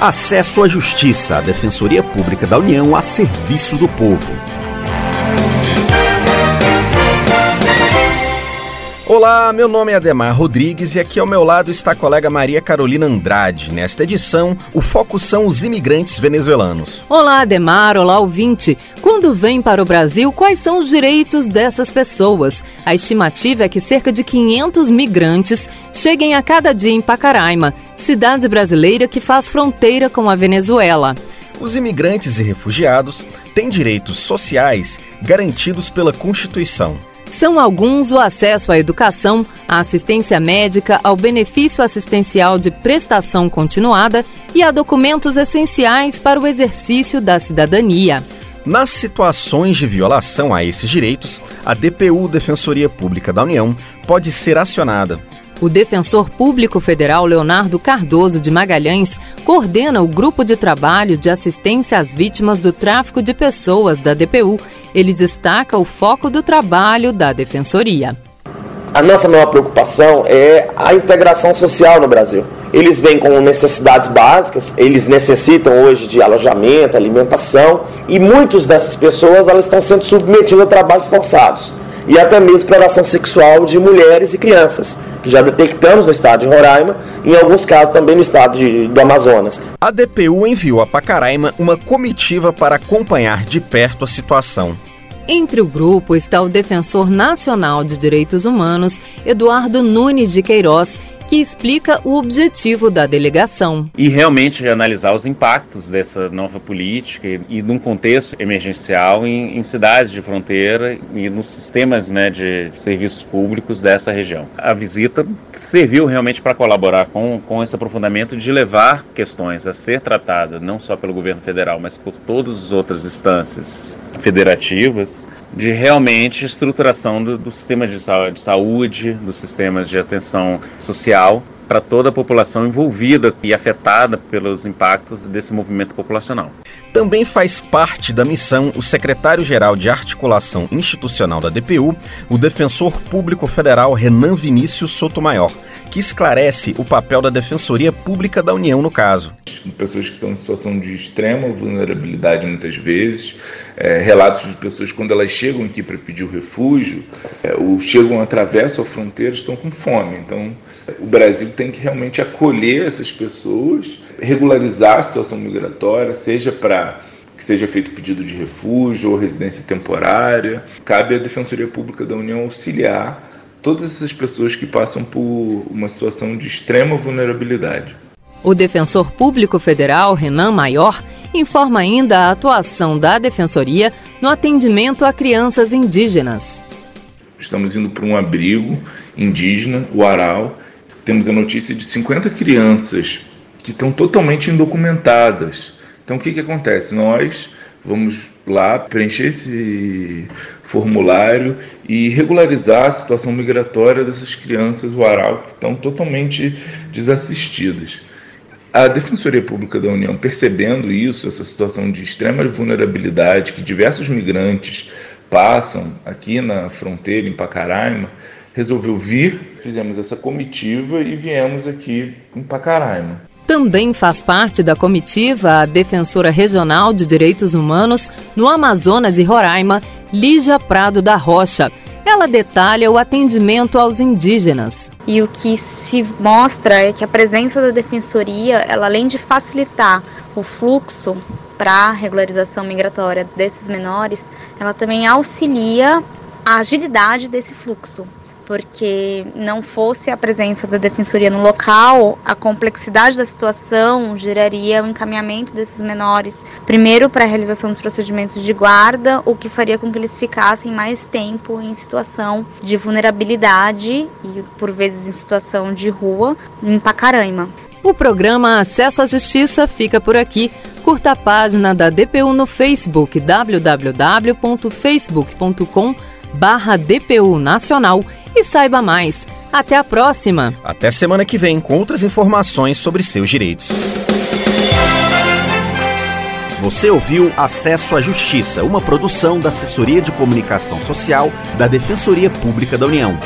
Acesso à Justiça, a Defensoria Pública da União a serviço do povo. Olá, meu nome é Ademar Rodrigues e aqui ao meu lado está a colega Maria Carolina Andrade. Nesta edição, o foco são os imigrantes venezuelanos. Olá, Ademar. Olá, ouvinte. Quando vêm para o Brasil, quais são os direitos dessas pessoas? A estimativa é que cerca de 500 migrantes cheguem a cada dia em Pacaraima, cidade brasileira que faz fronteira com a Venezuela. Os imigrantes e refugiados têm direitos sociais garantidos pela Constituição. São alguns o acesso à educação, à assistência médica, ao benefício assistencial de prestação continuada e a documentos essenciais para o exercício da cidadania. Nas situações de violação a esses direitos, a DPU Defensoria Pública da União pode ser acionada. O defensor público federal Leonardo Cardoso de Magalhães coordena o grupo de trabalho de assistência às vítimas do tráfico de pessoas da DPU. Ele destaca o foco do trabalho da defensoria. A nossa maior preocupação é a integração social no Brasil. Eles vêm com necessidades básicas, eles necessitam hoje de alojamento, alimentação, e muitas dessas pessoas elas estão sendo submetidas a trabalhos forçados e até mesmo exploração sexual de mulheres e crianças, que já detectamos no estado de Roraima e em alguns casos também no estado de, do Amazonas. A DPU enviou a Pacaraima uma comitiva para acompanhar de perto a situação. Entre o grupo está o defensor nacional de direitos humanos, Eduardo Nunes de Queiroz, que explica o objetivo da delegação. E realmente analisar os impactos dessa nova política e, e num contexto emergencial em, em, cidades de fronteira e nos sistemas né, de, de serviços públicos dessa região. A visita serviu realmente para colaborar com, com esse aprofundamento de levar questões a ser tratadas não só pelo governo federal, mas por todas as outras instâncias federativas, de realmente estruturação do, do sistema de, de saúde, dos sistemas de atenção social para toda a população envolvida e afetada pelos impactos desse movimento populacional. Também faz parte da missão o secretário-geral de Articulação Institucional da DPU, o defensor público federal Renan Vinícius Sotomayor, que esclarece o papel da Defensoria Pública da União no caso. Pessoas que estão em situação de extrema vulnerabilidade muitas vezes, é, relatos de pessoas quando elas chegam aqui para pedir o refúgio, é, ou chegam, atravessam a fronteira, estão com fome. Então, o Brasil tem que realmente acolher essas pessoas, regularizar a situação migratória, seja para que seja feito pedido de refúgio ou residência temporária. Cabe à Defensoria Pública da União auxiliar todas essas pessoas que passam por uma situação de extrema vulnerabilidade. O defensor público federal, Renan Maior, informa ainda a atuação da Defensoria no atendimento a crianças indígenas. Estamos indo para um abrigo indígena, o Aral. Temos a notícia de 50 crianças que estão totalmente indocumentadas. Então, o que, que acontece? Nós vamos lá preencher esse formulário e regularizar a situação migratória dessas crianças, o Aral, que estão totalmente desassistidas. A Defensoria Pública da União, percebendo isso, essa situação de extrema vulnerabilidade que diversos migrantes passam aqui na fronteira, em Pacaraima, resolveu vir, fizemos essa comitiva e viemos aqui em Pacaraima. Também faz parte da comitiva a defensora regional de direitos humanos no Amazonas e Roraima, Lígia Prado da Rocha. Ela detalha o atendimento aos indígenas. E o que se mostra é que a presença da defensoria, ela além de facilitar o fluxo para a regularização migratória desses menores, ela também auxilia a agilidade desse fluxo, porque não fosse a presença da defensoria no local, a complexidade da situação geraria o encaminhamento desses menores, primeiro para a realização dos procedimentos de guarda, o que faria com que eles ficassem mais tempo em situação de vulnerabilidade e por vezes em situação de rua em Pacaraima. O programa Acesso à Justiça fica por aqui. Curta a página da DPU no Facebook www.facebook.com barra DPU Nacional e saiba mais. Até a próxima! Até semana que vem com outras informações sobre seus direitos. Você ouviu Acesso à Justiça, uma produção da Assessoria de Comunicação Social da Defensoria Pública da União.